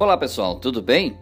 Olá pessoal, tudo bem?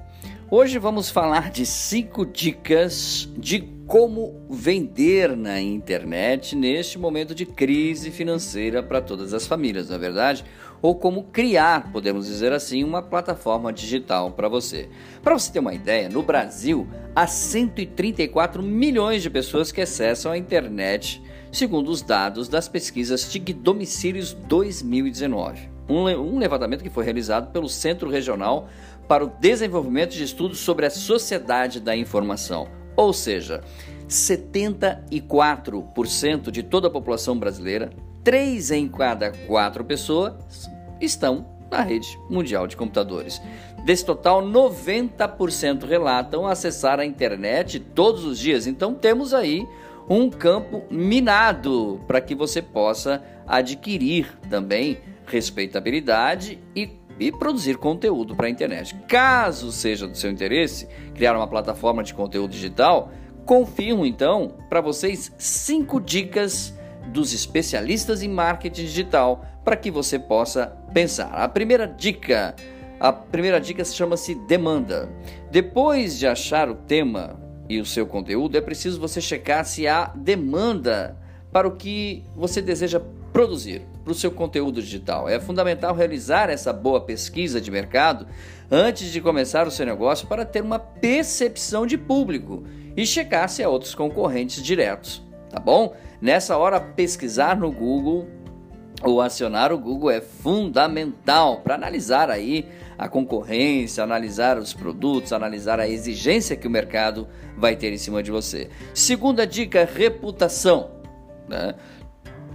Hoje vamos falar de 5 dicas de como vender na internet neste momento de crise financeira para todas as famílias, não é verdade? Ou como criar, podemos dizer assim, uma plataforma digital para você. Para você ter uma ideia, no Brasil há 134 milhões de pessoas que acessam a internet, segundo os dados das pesquisas TIC Domicílios 2019 um levantamento que foi realizado pelo Centro Regional para o Desenvolvimento de Estudos sobre a Sociedade da Informação, ou seja, 74% de toda a população brasileira, 3 em cada 4 pessoas, estão na rede mundial de computadores. Desse total, 90% relatam acessar a internet todos os dias. Então temos aí um campo minado para que você possa adquirir também respeitabilidade e, e produzir conteúdo para a internet. Caso seja do seu interesse criar uma plataforma de conteúdo digital, confirmo então para vocês cinco dicas dos especialistas em marketing digital para que você possa pensar. A primeira dica, a primeira dica chama-se demanda. Depois de achar o tema e o seu conteúdo, é preciso você checar se há demanda para o que você deseja produzir para o seu conteúdo digital. É fundamental realizar essa boa pesquisa de mercado antes de começar o seu negócio para ter uma percepção de público e checar se há outros concorrentes diretos, tá bom? Nessa hora, pesquisar no Google ou acionar o Google é fundamental para analisar aí a concorrência, analisar os produtos, analisar a exigência que o mercado vai ter em cima de você. Segunda dica, reputação. Né?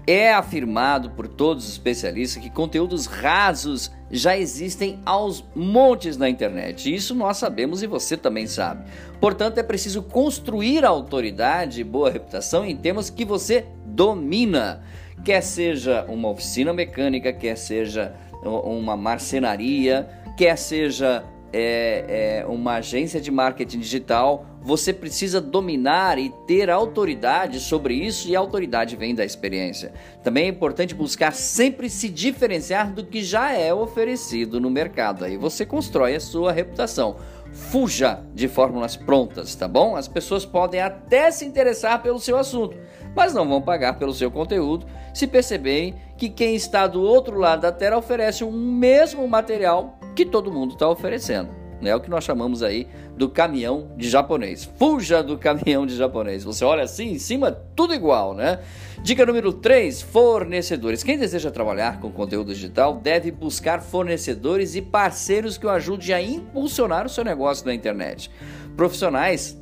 É afirmado por todos os especialistas que conteúdos rasos já existem aos montes na internet. Isso nós sabemos e você também sabe. Portanto, é preciso construir autoridade e boa reputação em temas que você domina. Quer seja uma oficina mecânica, quer seja uma marcenaria, quer seja é, é, uma agência de marketing digital, você precisa dominar e ter autoridade sobre isso, e a autoridade vem da experiência. Também é importante buscar sempre se diferenciar do que já é oferecido no mercado. Aí você constrói a sua reputação. Fuja de fórmulas prontas, tá bom? As pessoas podem até se interessar pelo seu assunto, mas não vão pagar pelo seu conteúdo se perceberem que quem está do outro lado da tela oferece o mesmo material que todo mundo está oferecendo. É o que nós chamamos aí do caminhão de japonês. Fuja do caminhão de japonês. Você olha assim em cima, tudo igual, né? Dica número 3: fornecedores. Quem deseja trabalhar com conteúdo digital deve buscar fornecedores e parceiros que o ajudem a impulsionar o seu negócio na internet. Profissionais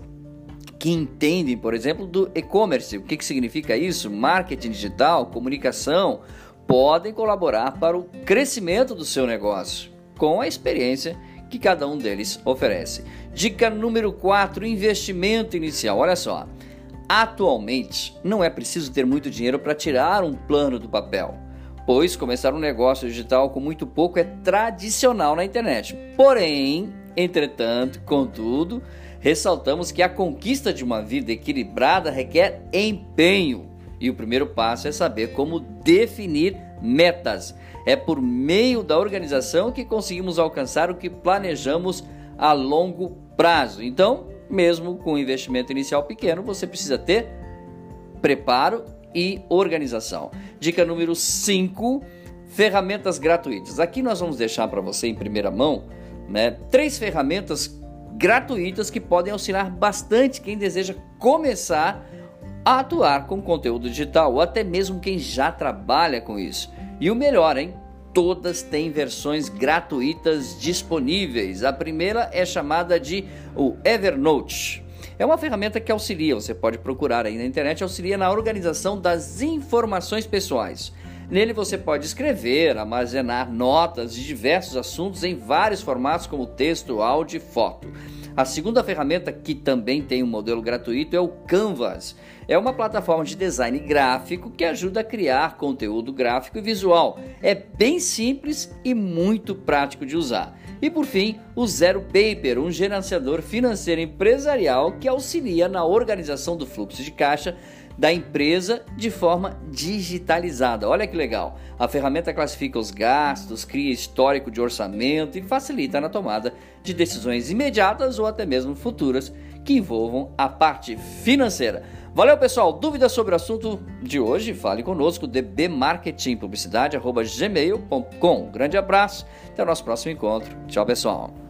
que entendem, por exemplo, do e-commerce. O que, que significa isso? Marketing digital, comunicação, podem colaborar para o crescimento do seu negócio com a experiência que cada um deles oferece. Dica número 4: investimento inicial. Olha só. Atualmente, não é preciso ter muito dinheiro para tirar um plano do papel, pois começar um negócio digital com muito pouco é tradicional na internet. Porém, entretanto, contudo, ressaltamos que a conquista de uma vida equilibrada requer empenho. E o primeiro passo é saber como definir metas. É por meio da organização que conseguimos alcançar o que planejamos a longo prazo. Então, mesmo com um investimento inicial pequeno, você precisa ter preparo e organização. Dica número 5: ferramentas gratuitas. Aqui nós vamos deixar para você em primeira mão né, três ferramentas gratuitas que podem auxiliar bastante quem deseja começar a atuar com conteúdo digital ou até mesmo quem já trabalha com isso. E o melhor, hein? Todas têm versões gratuitas disponíveis. A primeira é chamada de o Evernote. É uma ferramenta que auxilia, você pode procurar aí na internet, auxilia na organização das informações pessoais. Nele você pode escrever, armazenar notas de diversos assuntos em vários formatos como texto, áudio e foto. A segunda ferramenta que também tem um modelo gratuito é o Canvas. É uma plataforma de design gráfico que ajuda a criar conteúdo gráfico e visual. É bem simples e muito prático de usar. E por fim, o Zero Paper, um gerenciador financeiro empresarial que auxilia na organização do fluxo de caixa da empresa de forma digitalizada. Olha que legal! A ferramenta classifica os gastos, cria histórico de orçamento e facilita na tomada de decisões imediatas ou até mesmo futuras que envolvam a parte financeira. Valeu, pessoal. Dúvidas sobre o assunto de hoje? Fale conosco, dbmarketingpublicidade.gmail.com. Grande abraço, até o nosso próximo encontro. Tchau, pessoal.